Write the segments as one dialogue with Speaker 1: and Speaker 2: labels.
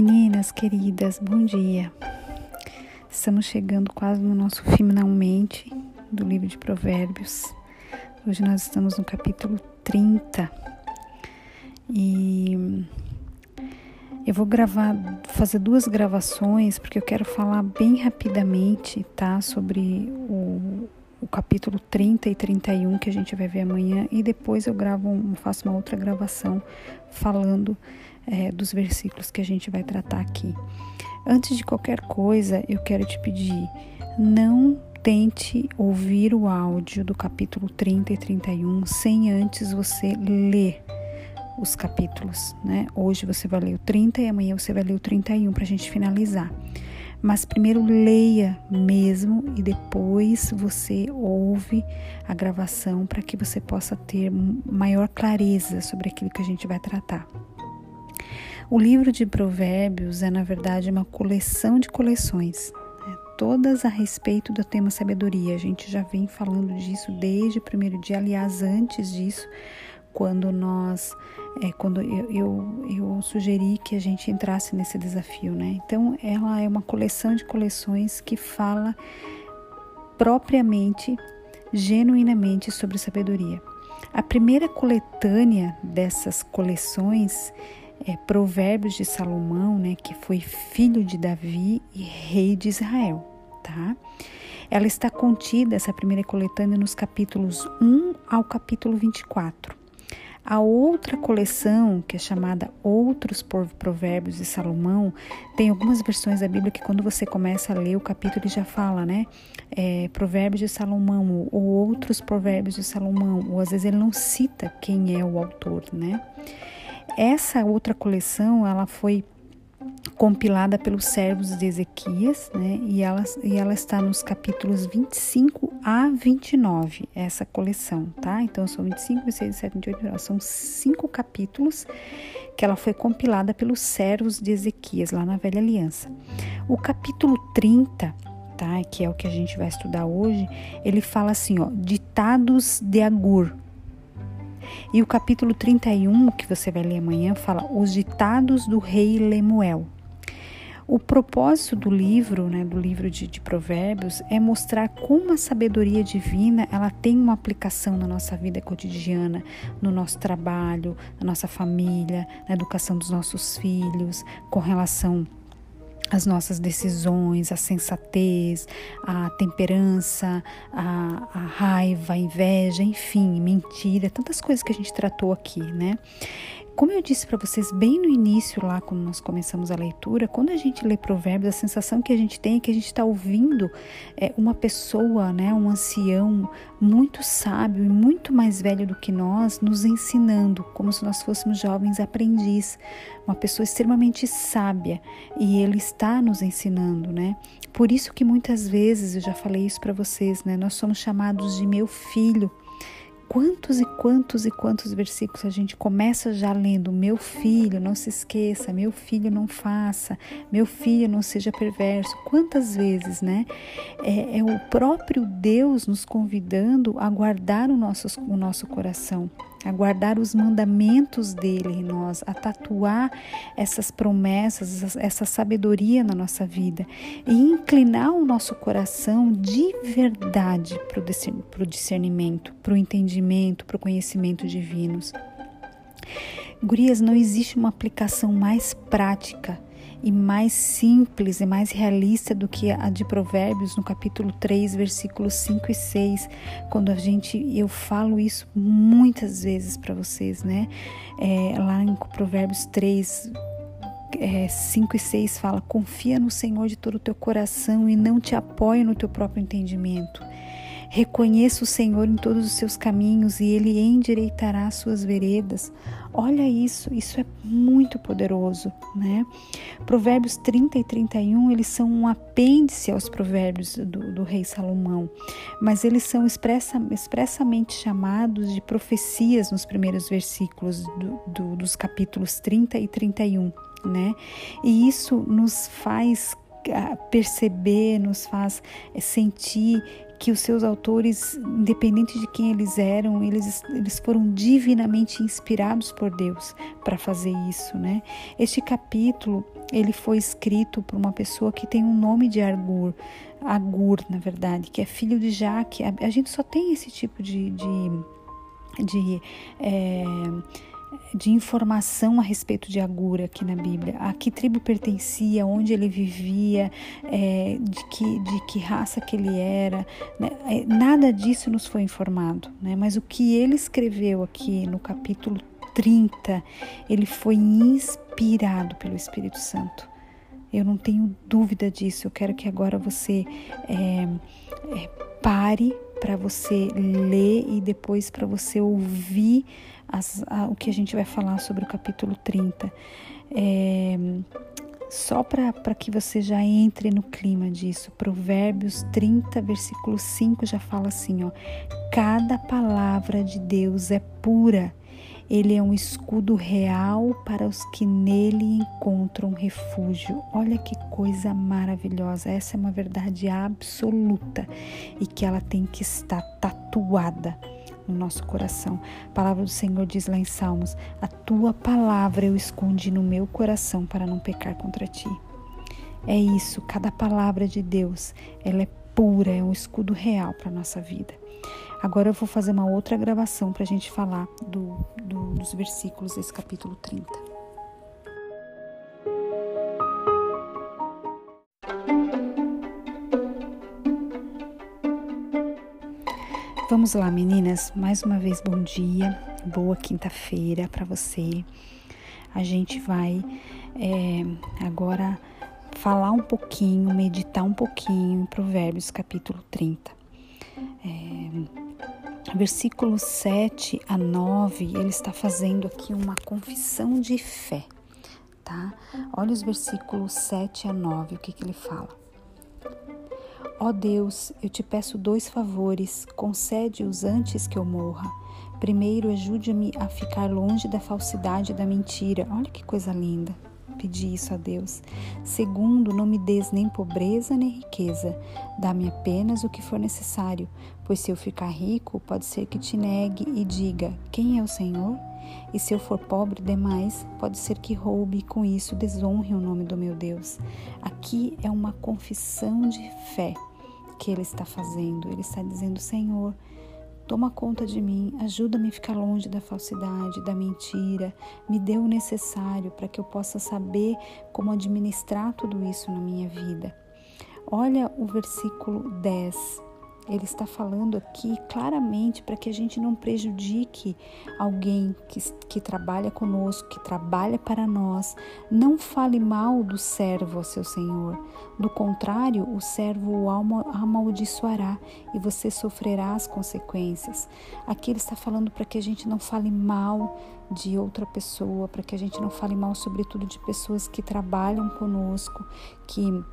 Speaker 1: Meninas queridas, bom dia. Estamos chegando quase no nosso finalmente do livro de Provérbios. Hoje nós estamos no capítulo 30. E eu vou gravar, fazer duas gravações, porque eu quero falar bem rapidamente, tá? Sobre o, o capítulo 30 e 31 que a gente vai ver amanhã. E depois eu gravo, faço uma outra gravação falando é, dos versículos que a gente vai tratar aqui. Antes de qualquer coisa, eu quero te pedir, não tente ouvir o áudio do capítulo 30 e 31 sem antes você ler os capítulos, né? Hoje você vai ler o 30 e amanhã você vai ler o 31 para a gente finalizar. Mas primeiro leia mesmo e depois você ouve a gravação para que você possa ter maior clareza sobre aquilo que a gente vai tratar. O livro de Provérbios é, na verdade, uma coleção de coleções, né? todas a respeito do tema sabedoria. A gente já vem falando disso desde o primeiro dia, aliás, antes disso, quando nós, é, quando eu, eu, eu, sugeri que a gente entrasse nesse desafio, né? Então, ela é uma coleção de coleções que fala propriamente, genuinamente sobre sabedoria. A primeira coletânea dessas coleções é, Provérbios de Salomão, né, que foi filho de Davi e rei de Israel, tá? Ela está contida, essa primeira coletânea, nos capítulos 1 ao capítulo 24. A outra coleção, que é chamada Outros Provérbios de Salomão, tem algumas versões da Bíblia que quando você começa a ler o capítulo ele já fala, né? É, provérbios de Salomão ou Outros Provérbios de Salomão, ou às vezes ele não cita quem é o autor, né? Essa outra coleção, ela foi compilada pelos servos de Ezequias, né? E ela, e ela está nos capítulos 25 a 29, essa coleção, tá? Então são 25, 26, 27, 28, 29. São cinco capítulos que ela foi compilada pelos servos de Ezequias, lá na Velha Aliança. O capítulo 30, tá? Que é o que a gente vai estudar hoje, ele fala assim, ó, ditados de Agur, e o capítulo 31, que você vai ler amanhã, fala os ditados do rei Lemuel. O propósito do livro, né, do livro de, de, Provérbios, é mostrar como a sabedoria divina ela tem uma aplicação na nossa vida cotidiana, no nosso trabalho, na nossa família, na educação dos nossos filhos, com relação as nossas decisões, a sensatez, a temperança, a, a, raiva, a inveja, enfim, mentira, tantas coisas que a gente tratou aqui, né? Como eu disse para vocês bem no início, lá quando nós começamos a leitura, quando a gente lê Provérbios, a sensação que a gente tem é que a gente está ouvindo é, uma pessoa, né, um ancião muito sábio e muito mais velho do que nós, nos ensinando, como se nós fôssemos jovens aprendiz, uma pessoa extremamente sábia e ele está nos ensinando, né? Por isso que muitas vezes eu já falei isso para vocês, né? Nós somos chamados de meu filho quantos e quantos e quantos versículos a gente começa já lendo: Meu filho, não se esqueça, meu filho, não faça, meu filho, não seja perverso. Quantas vezes, né? É, é o próprio Deus nos convidando a guardar o nosso, o nosso coração a guardar os mandamentos dele em nós, a tatuar essas promessas, essa sabedoria na nossa vida e inclinar o nosso coração de verdade para o discernimento, para o entendimento, para o conhecimento divinos. Gurias, não existe uma aplicação mais prática e mais simples e mais realista do que a de Provérbios no capítulo 3, versículos 5 e 6, quando a gente eu falo isso muitas vezes para vocês, né? É, lá em Provérbios 3, é, 5 e 6 fala: Confia no Senhor de todo o teu coração e não te apoie no teu próprio entendimento. Reconheça o Senhor em todos os seus caminhos e ele endireitará as suas veredas. Olha isso, isso é muito poderoso, né? Provérbios 30 e 31, eles são um apêndice aos provérbios do, do rei Salomão, mas eles são expressa, expressamente chamados de profecias nos primeiros versículos do, do, dos capítulos 30 e 31, né? E isso nos faz perceber, nos faz sentir que os seus autores, independente de quem eles eram, eles, eles foram divinamente inspirados por Deus para fazer isso, né? Este capítulo, ele foi escrito por uma pessoa que tem um nome de Agur, Agur, na verdade, que é filho de Jaque. A, a gente só tem esse tipo de, de, de é, de informação a respeito de Agura aqui na Bíblia. A que tribo pertencia, onde ele vivia, é, de, que, de que raça que ele era. Né? É, nada disso nos foi informado. Né? Mas o que ele escreveu aqui no capítulo 30, ele foi inspirado pelo Espírito Santo. Eu não tenho dúvida disso. Eu quero que agora você é, é pare para você ler e depois para você ouvir as, a, o que a gente vai falar sobre o capítulo 30. É, só para que você já entre no clima disso, Provérbios 30, versículo 5 já fala assim: ó, cada palavra de Deus é pura. Ele é um escudo real para os que nele encontram refúgio. Olha que coisa maravilhosa. Essa é uma verdade absoluta e que ela tem que estar tatuada no nosso coração. A palavra do Senhor diz lá em Salmos: A tua palavra eu escondi no meu coração para não pecar contra ti. É isso, cada palavra de Deus, ela é pura, é um escudo real para a nossa vida. Agora eu vou fazer uma outra gravação para a gente falar do, do, dos versículos desse capítulo 30. Vamos lá, meninas. Mais uma vez, bom dia, boa quinta-feira para você. A gente vai é, agora falar um pouquinho, meditar um pouquinho em Provérbios capítulo 30. Versículos 7 a 9, ele está fazendo aqui uma confissão de fé, tá? Olha os versículos 7 a 9, o que, que ele fala. Ó oh Deus, eu te peço dois favores, concede-os antes que eu morra. Primeiro, ajude-me a ficar longe da falsidade e da mentira. Olha que coisa linda. Pedi isso a Deus. Segundo, não me des nem pobreza nem riqueza. Dá-me apenas o que for necessário, pois se eu ficar rico, pode ser que te negue e diga: Quem é o Senhor? E se eu for pobre demais, pode ser que roube e com isso desonre o nome do meu Deus. Aqui é uma confissão de fé que ele está fazendo. Ele está dizendo: Senhor, toma conta de mim, ajuda-me a ficar longe da falsidade, da mentira, me dê o necessário para que eu possa saber como administrar tudo isso na minha vida. Olha o versículo 10 ele está falando aqui claramente para que a gente não prejudique alguém que, que trabalha conosco, que trabalha para nós. Não fale mal do servo, seu senhor. Do contrário, o servo o amaldiçoará e você sofrerá as consequências. Aqui ele está falando para que a gente não fale mal de outra pessoa, para que a gente não fale mal, sobretudo, de pessoas que trabalham conosco, que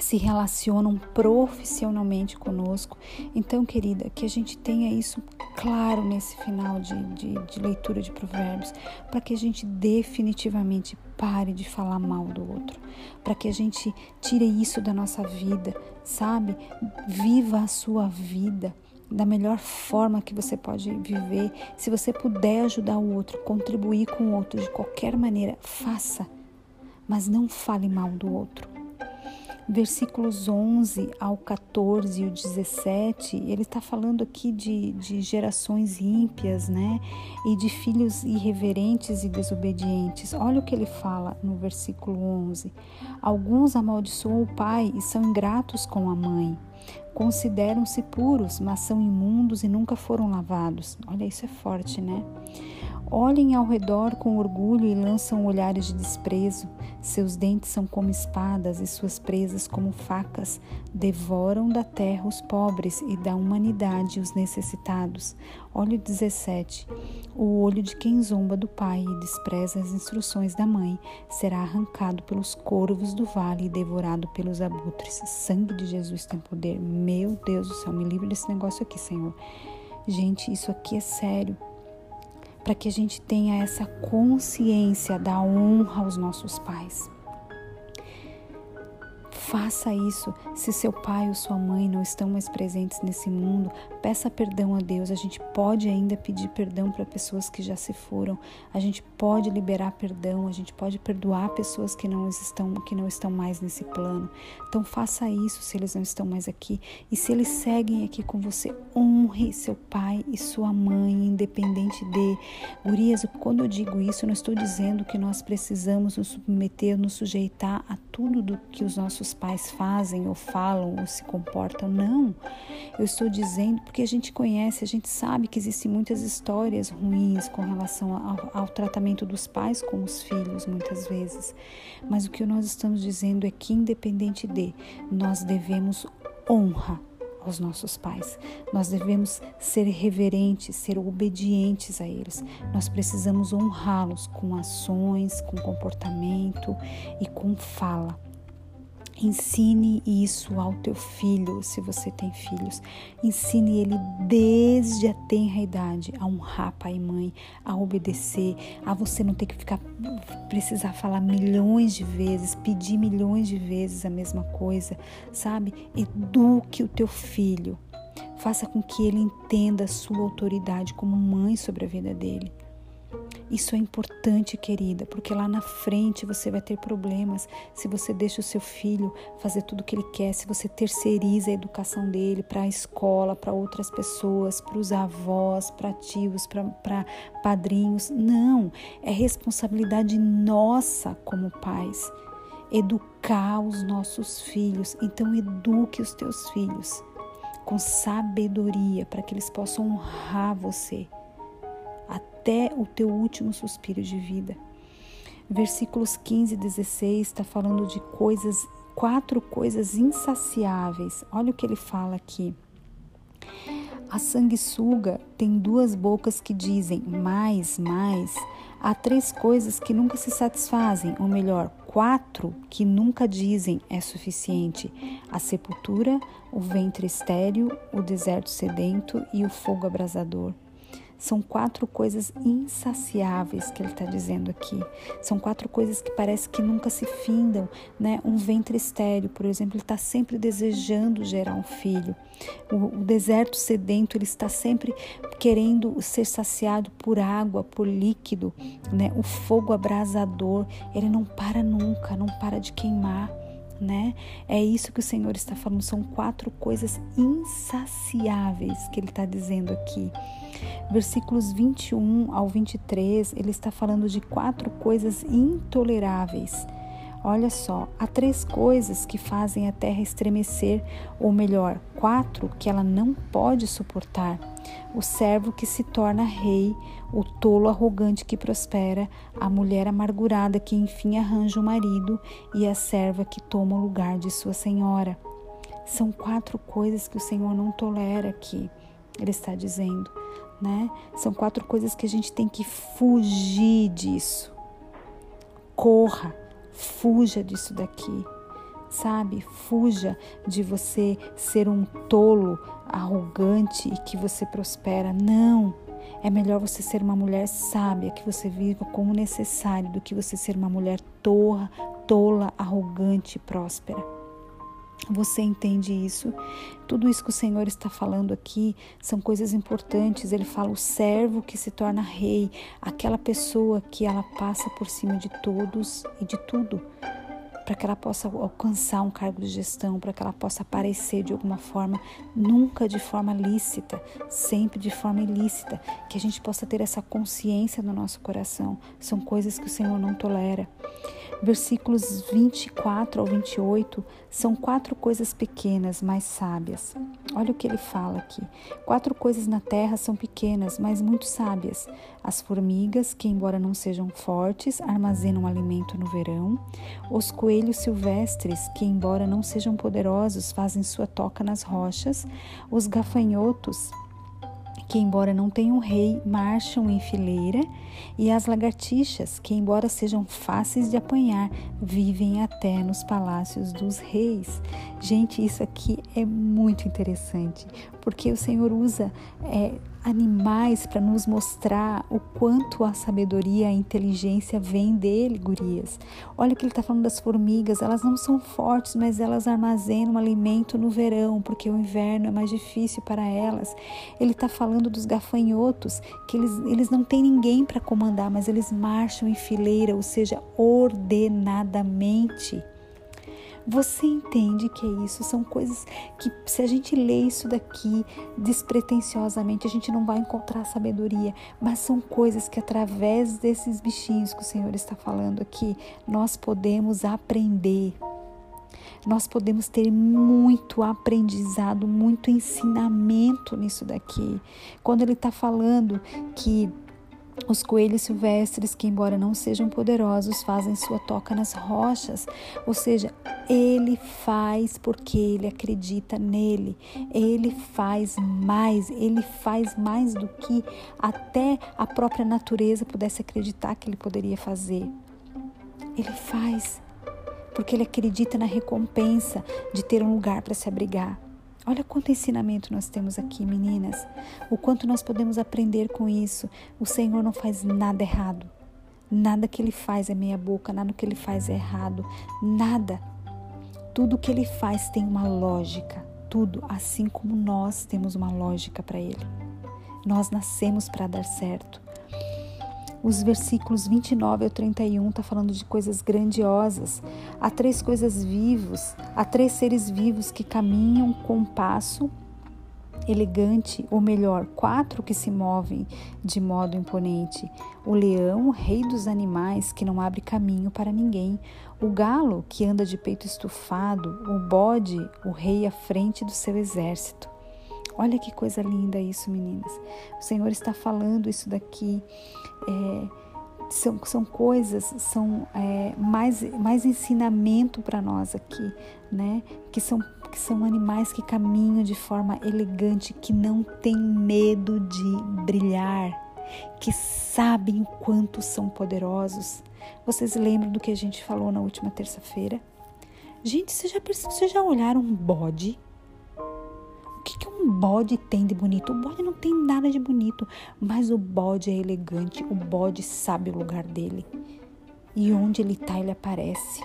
Speaker 1: se relacionam profissionalmente conosco. Então, querida, que a gente tenha isso claro nesse final de, de, de leitura de Provérbios, para que a gente definitivamente pare de falar mal do outro, para que a gente tire isso da nossa vida, sabe? Viva a sua vida da melhor forma que você pode viver. Se você puder ajudar o outro, contribuir com o outro de qualquer maneira, faça, mas não fale mal do outro versículos 11 ao 14 e o 17, ele está falando aqui de, de gerações ímpias, né? E de filhos irreverentes e desobedientes. Olha o que ele fala no versículo 11: Alguns amaldiçoam o pai e são ingratos com a mãe. Consideram-se puros, mas são imundos e nunca foram lavados. Olha, isso é forte, né? Olhem ao redor com orgulho e lançam olhares de desprezo. Seus dentes são como espadas e suas presas como facas. Devoram da terra os pobres e da humanidade os necessitados. Olha o 17. O olho de quem zomba do pai e despreza as instruções da mãe será arrancado pelos corvos do vale e devorado pelos abutres. Sangue de Jesus tem poder. Meu Deus do céu, me livre desse negócio aqui, Senhor. Gente, isso aqui é sério para que a gente tenha essa consciência da honra aos nossos pais. Faça isso. Se seu pai ou sua mãe não estão mais presentes nesse mundo, peça perdão a Deus. A gente pode ainda pedir perdão para pessoas que já se foram. A gente pode liberar perdão, a gente pode perdoar pessoas que não estão que não estão mais nesse plano. Então faça isso se eles não estão mais aqui. E se eles seguem aqui com você, honre seu pai e sua mãe, independente de. Gurias, quando eu digo isso, eu não estou dizendo que nós precisamos nos submeter, nos sujeitar a tudo do que os nossos pais fazem ou falam ou se comportam. Não. Eu estou dizendo porque a gente conhece, a gente sabe que existem muitas histórias ruins com relação ao, ao tratamento dos pais com os filhos, muitas vezes. Mas o que nós estamos dizendo é que, independente de, nós devemos honra aos nossos pais. Nós devemos ser reverentes, ser obedientes a eles. Nós precisamos honrá-los com ações, com comportamento e com fala. Ensine isso ao teu filho, se você tem filhos. Ensine ele desde a tenra idade a honrar pai e mãe, a obedecer, a você não ter que ficar precisar falar milhões de vezes, pedir milhões de vezes a mesma coisa, sabe? Eduque o teu filho. Faça com que ele entenda a sua autoridade como mãe sobre a vida dele. Isso é importante, querida, porque lá na frente você vai ter problemas se você deixa o seu filho fazer tudo o que ele quer, se você terceiriza a educação dele para a escola, para outras pessoas, para os avós, para tios, para padrinhos. Não, é responsabilidade nossa como pais educar os nossos filhos. Então, eduque os teus filhos com sabedoria para que eles possam honrar você até o teu último suspiro de vida. Versículos 15 e 16 está falando de coisas, quatro coisas insaciáveis. Olha o que ele fala aqui. A sanguessuga tem duas bocas que dizem mais, mais. Há três coisas que nunca se satisfazem, ou melhor, quatro que nunca dizem é suficiente: a sepultura, o ventre estéril, o deserto sedento e o fogo abrasador. São quatro coisas insaciáveis que ele está dizendo aqui. São quatro coisas que parece que nunca se findam, né? Um ventre estéreo, por exemplo, ele está sempre desejando gerar um filho. O, o deserto sedento, ele está sempre querendo ser saciado por água, por líquido, né? O fogo abrasador, ele não para nunca, não para de queimar né? É isso que o Senhor está falando, são quatro coisas insaciáveis que ele está dizendo aqui. Versículos 21 ao 23, ele está falando de quatro coisas intoleráveis. Olha só, há três coisas que fazem a terra estremecer, ou melhor, quatro que ela não pode suportar: o servo que se torna rei, o tolo arrogante que prospera, a mulher amargurada que enfim arranja o um marido e a serva que toma o lugar de sua senhora. São quatro coisas que o Senhor não tolera aqui, ele está dizendo, né? São quatro coisas que a gente tem que fugir disso. Corra Fuja disso daqui, sabe? Fuja de você ser um tolo, arrogante e que você prospera. Não! É melhor você ser uma mulher sábia, que você viva como necessário, do que você ser uma mulher torra, tola, arrogante e próspera. Você entende isso? Tudo isso que o Senhor está falando aqui são coisas importantes. Ele fala o servo que se torna rei, aquela pessoa que ela passa por cima de todos e de tudo para que ela possa alcançar um cargo de gestão, para que ela possa aparecer de alguma forma, nunca de forma lícita, sempre de forma ilícita, que a gente possa ter essa consciência no nosso coração. São coisas que o Senhor não tolera. Versículos 24 ao 28 são quatro coisas pequenas, mas sábias. Olha o que ele fala aqui. Quatro coisas na terra são pequenas, mas muito sábias. As formigas, que embora não sejam fortes, armazenam alimento no verão. Os coelhos silvestres, que embora não sejam poderosos, fazem sua toca nas rochas. Os gafanhotos, que, embora não tenham rei, marcham em fileira, e as lagartixas, que, embora sejam fáceis de apanhar, vivem até nos palácios dos reis. Gente, isso aqui é muito interessante, porque o Senhor usa é, animais para nos mostrar o quanto a sabedoria, a inteligência vem dele, gurias. Olha que ele está falando das formigas, elas não são fortes, mas elas armazenam alimento no verão, porque o inverno é mais difícil para elas. Ele está falando dos gafanhotos, que eles, eles não têm ninguém para comandar, mas eles marcham em fileira, ou seja, ordenadamente. Você entende que é isso? São coisas que, se a gente lê isso daqui despretensiosamente, a gente não vai encontrar sabedoria, mas são coisas que, através desses bichinhos que o Senhor está falando aqui, nós podemos aprender. Nós podemos ter muito aprendizado, muito ensinamento nisso daqui. Quando ele está falando que os coelhos silvestres, que embora não sejam poderosos, fazem sua toca nas rochas, ou seja, ele faz porque ele acredita nele. Ele faz mais, ele faz mais do que até a própria natureza pudesse acreditar que ele poderia fazer. Ele faz porque ele acredita na recompensa de ter um lugar para se abrigar. Olha quanto ensinamento nós temos aqui, meninas. O quanto nós podemos aprender com isso. O Senhor não faz nada errado. Nada que ele faz é meia boca, nada que ele faz é errado. Nada. Tudo que ele faz tem uma lógica. Tudo, assim como nós temos uma lógica para ele. Nós nascemos para dar certo. Os versículos 29 ao 31 está falando de coisas grandiosas. Há três coisas vivos, há três seres vivos que caminham com passo elegante, ou melhor, quatro que se movem de modo imponente: o leão, o rei dos animais, que não abre caminho para ninguém, o galo, que anda de peito estufado, o bode, o rei à frente do seu exército. Olha que coisa linda isso, meninas. O Senhor está falando isso daqui. É, são, são coisas, são é, mais, mais ensinamento para nós aqui, né? Que são, que são animais que caminham de forma elegante, que não têm medo de brilhar, que sabem o quanto são poderosos. Vocês lembram do que a gente falou na última terça-feira? Gente, vocês já, vocês já olharam um bode? Que, que um bode tem de bonito? O bode não tem nada de bonito, mas o bode é elegante, o bode sabe o lugar dele. E onde ele está, ele aparece.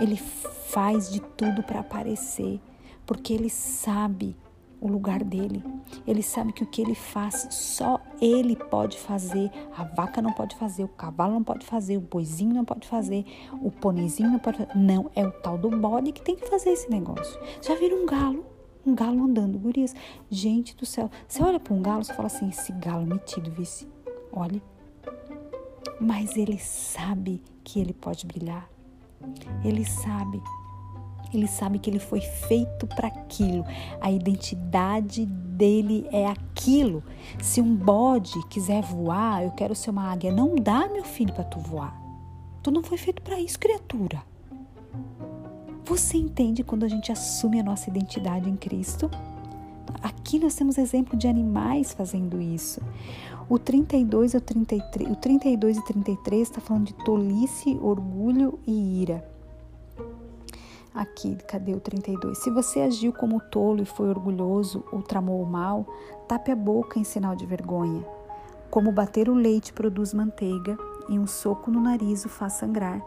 Speaker 1: Ele faz de tudo para aparecer, porque ele sabe o lugar dele. Ele sabe que o que ele faz, só ele pode fazer. A vaca não pode fazer, o cavalo não pode fazer, o boizinho não pode fazer, o pôneizinho não pode fazer. Não, é o tal do bode que tem que fazer esse negócio. Já viram um galo? Um galo andando, gurias. Gente do céu. Você olha para um galo, você fala assim: esse galo metido, vice. Olhe. Mas ele sabe que ele pode brilhar. Ele sabe. Ele sabe que ele foi feito para aquilo. A identidade dele é aquilo. Se um bode quiser voar, eu quero ser uma águia. Não dá, meu filho, para tu voar. Tu não foi feito para isso, criatura. Você entende quando a gente assume a nossa identidade em Cristo? Aqui nós temos exemplo de animais fazendo isso. O 32 e 33, o 32 e 33 está falando de tolice, orgulho e ira. Aqui, cadê o 32? Se você agiu como tolo e foi orgulhoso ou tramou o mal, tape a boca em sinal de vergonha. Como bater o leite produz manteiga e um soco no nariz o faz sangrar,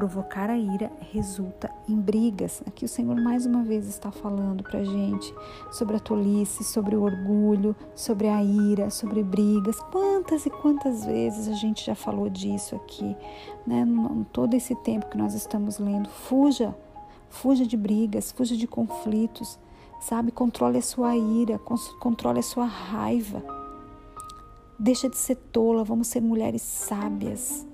Speaker 1: provocar a ira resulta em brigas. Aqui o Senhor mais uma vez está falando para gente sobre a tolice, sobre o orgulho, sobre a ira, sobre brigas. Quantas e quantas vezes a gente já falou disso aqui, né? Todo esse tempo que nós estamos lendo. Fuja, fuja de brigas, fuja de conflitos, sabe? Controle a sua ira, controle a sua raiva. Deixa de ser tola, vamos ser mulheres sábias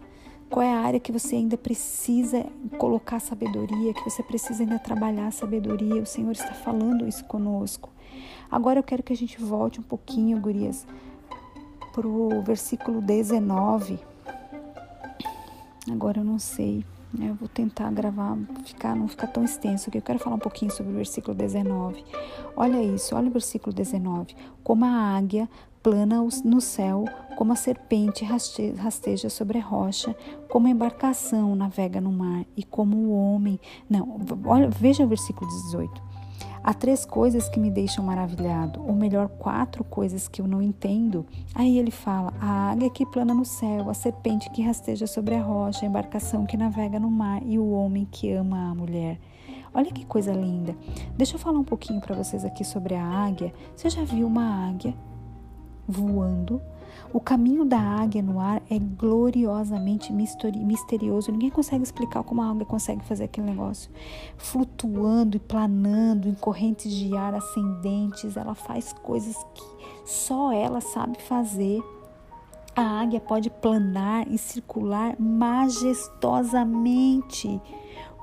Speaker 1: qual é a área que você ainda precisa colocar sabedoria, que você precisa ainda trabalhar sabedoria? O Senhor está falando isso conosco. Agora eu quero que a gente volte um pouquinho, gurias, para o versículo 19. Agora eu não sei. Eu vou tentar gravar, ficar, não ficar tão extenso, que eu quero falar um pouquinho sobre o versículo 19. Olha isso, olha o versículo 19. Como a águia plana no céu, como a serpente rasteja sobre a rocha, como a embarcação navega no mar e como o homem. Não, olha, veja o versículo 18. Há três coisas que me deixam maravilhado, ou melhor, quatro coisas que eu não entendo. Aí ele fala: a águia que plana no céu, a serpente que rasteja sobre a rocha, a embarcação que navega no mar e o homem que ama a mulher. Olha que coisa linda. Deixa eu falar um pouquinho para vocês aqui sobre a águia. Você já viu uma águia voando? O caminho da águia no ar é gloriosamente misterioso. Ninguém consegue explicar como a águia consegue fazer aquele negócio. Flutuando e planando em correntes de ar ascendentes, ela faz coisas que só ela sabe fazer. A águia pode planar e circular majestosamente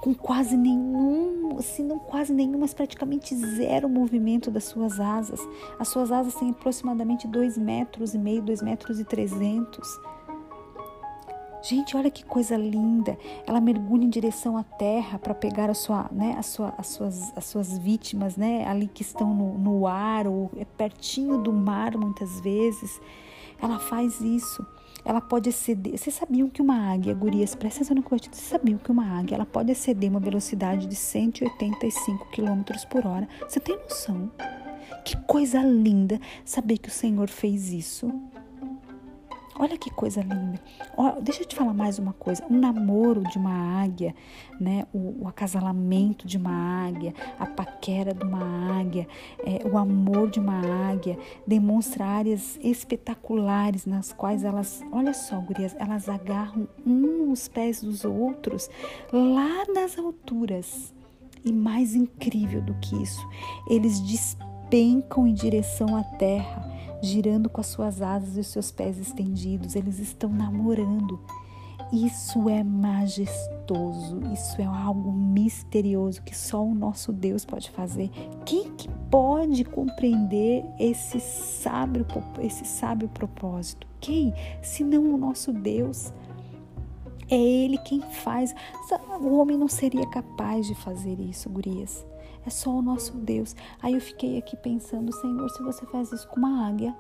Speaker 1: com quase nenhum, se não quase nenhum, mas praticamente zero movimento das suas asas. As suas asas têm aproximadamente 2 metros e meio, 2 metros e 300. Gente, olha que coisa linda! Ela mergulha em direção à terra para pegar a sua, né, a sua, as, suas, as suas vítimas, né, ali que estão no, no ar ou é pertinho do mar muitas vezes. Ela faz isso ela pode exceder. Vocês sabiam que uma águia, gurias, presta atenção no que Vocês sabiam que uma águia ela pode exceder uma velocidade de 185 km por hora? Você tem noção? Que coisa linda saber que o Senhor fez isso. Olha que coisa linda. Ó, deixa eu te falar mais uma coisa. O namoro de uma águia, né? O, o acasalamento de uma águia, a paquera de uma águia, é, o amor de uma águia demonstra áreas espetaculares nas quais elas, olha só, gurias, elas agarram um os pés dos outros lá nas alturas. E mais incrível do que isso, eles despencam em direção à terra girando com as suas asas e os seus pés estendidos. Eles estão namorando. Isso é majestoso, isso é algo misterioso que só o nosso Deus pode fazer. Quem que pode compreender esse sábio, esse sábio propósito? Quem? Se não o nosso Deus. É Ele quem faz. O homem não seria capaz de fazer isso, gurias. É só o nosso Deus. Aí eu fiquei aqui pensando, Senhor, se você faz isso com uma águia,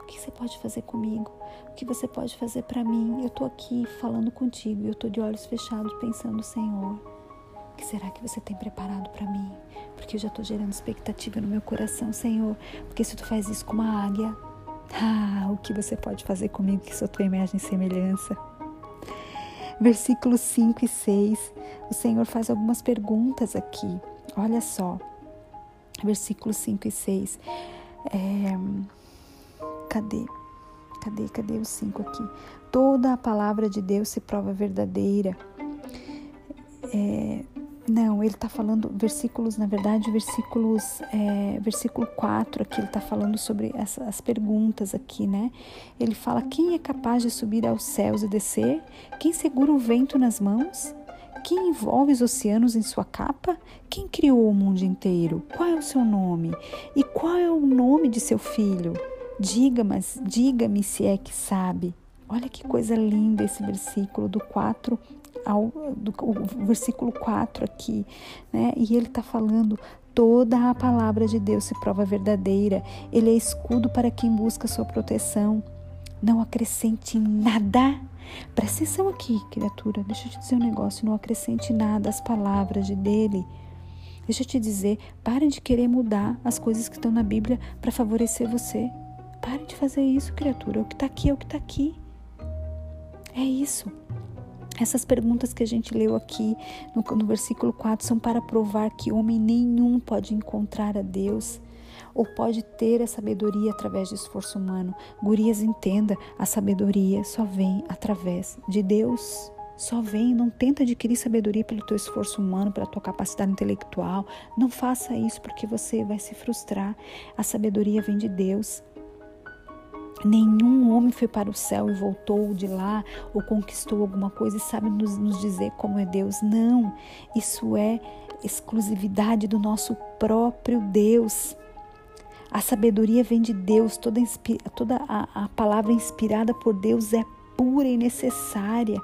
Speaker 1: o que você pode fazer comigo? O que você pode fazer para mim? Eu tô aqui falando contigo eu tô de olhos fechados pensando, Senhor, o que será que você tem preparado para mim? Porque eu já tô gerando expectativa no meu coração, Senhor. Porque se tu faz isso com uma águia, ah, o que você pode fazer comigo que sou tua imagem e semelhança? Versículos 5 e 6, o Senhor faz algumas perguntas aqui. Olha só, versículos 5 e 6. É, cadê? Cadê? Cadê o 5 aqui? Toda a palavra de Deus se prova verdadeira. É, não, ele está falando versículos, na verdade, versículos, é, versículo 4 aqui, ele está falando sobre as perguntas aqui, né? Ele fala: quem é capaz de subir aos céus e descer? Quem segura o vento nas mãos? Quem envolve os oceanos em sua capa? Quem criou o mundo inteiro? Qual é o seu nome? E qual é o nome de seu filho? Diga-me diga se é que sabe. Olha que coisa linda esse versículo do 4 ao do, versículo 4 aqui, né? E ele está falando toda a palavra de Deus se prova verdadeira. Ele é escudo para quem busca sua proteção. Não acrescente nada Presta atenção aqui, criatura. Deixa eu te dizer um negócio. Não acrescente nada às palavras de dele. Deixa eu te dizer, parem de querer mudar as coisas que estão na Bíblia para favorecer você. Parem de fazer isso, criatura. O que está aqui é o que está aqui. É isso. Essas perguntas que a gente leu aqui no, no versículo 4 são para provar que homem nenhum pode encontrar a Deus ou pode ter a sabedoria através de esforço humano. Gurias, entenda, a sabedoria só vem através de Deus. Só vem, não tenta adquirir sabedoria pelo teu esforço humano, pela tua capacidade intelectual. Não faça isso porque você vai se frustrar. A sabedoria vem de Deus. Nenhum homem foi para o céu e voltou de lá ou conquistou alguma coisa e sabe nos, nos dizer como é Deus. Não, isso é exclusividade do nosso próprio Deus. A sabedoria vem de Deus, toda, toda a, a palavra inspirada por Deus é pura e necessária.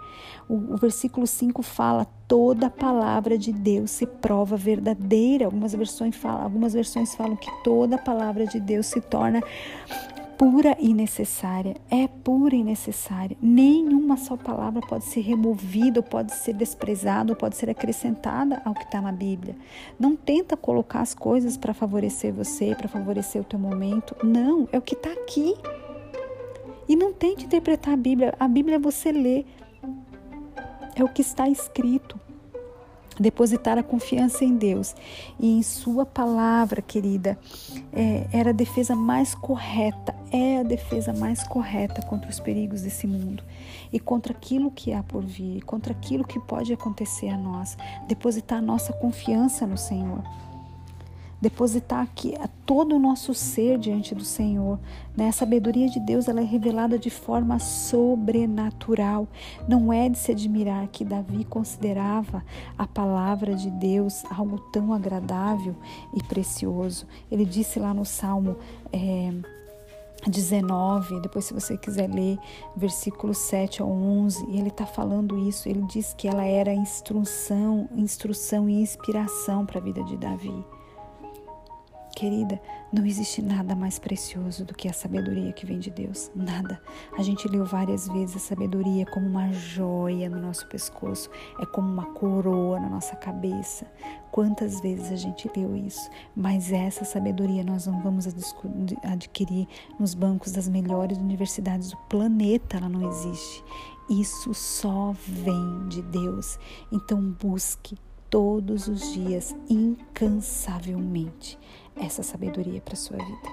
Speaker 1: O, o, versículo 5 fala: toda palavra de Deus se prova verdadeira. Algumas versões falam, algumas versões falam que toda palavra de Deus se torna pura e necessária, é pura e necessária. Nenhuma só palavra pode ser removida, pode ser desprezada, pode ser acrescentada ao que está na Bíblia. Não tenta colocar as coisas para favorecer você, para favorecer o teu momento. Não, é o que está aqui. E não tente interpretar a Bíblia. A Bíblia você lê. É o que está escrito depositar a confiança em Deus. E em Sua palavra, querida, é, era a defesa mais correta, é a defesa mais correta contra os perigos desse mundo. E contra aquilo que há por vir, contra aquilo que pode acontecer a nós. Depositar a nossa confiança no Senhor depositar aqui todo o nosso ser diante do Senhor. Né? A sabedoria de Deus ela é revelada de forma sobrenatural. Não é de se admirar que Davi considerava a palavra de Deus algo tão agradável e precioso. Ele disse lá no Salmo. É, 19, depois se você quiser ler versículos 7 ao 11, ele está falando isso, ele diz que ela era instrução, instrução e inspiração para a vida de Davi. Querida, não existe nada mais precioso do que a sabedoria que vem de Deus. Nada. A gente leu várias vezes a sabedoria como uma joia no nosso pescoço, é como uma coroa na nossa cabeça. Quantas vezes a gente leu isso? Mas essa sabedoria nós não vamos adquirir nos bancos das melhores universidades do planeta, ela não existe. Isso só vem de Deus. Então busque todos os dias, incansavelmente essa sabedoria para sua vida.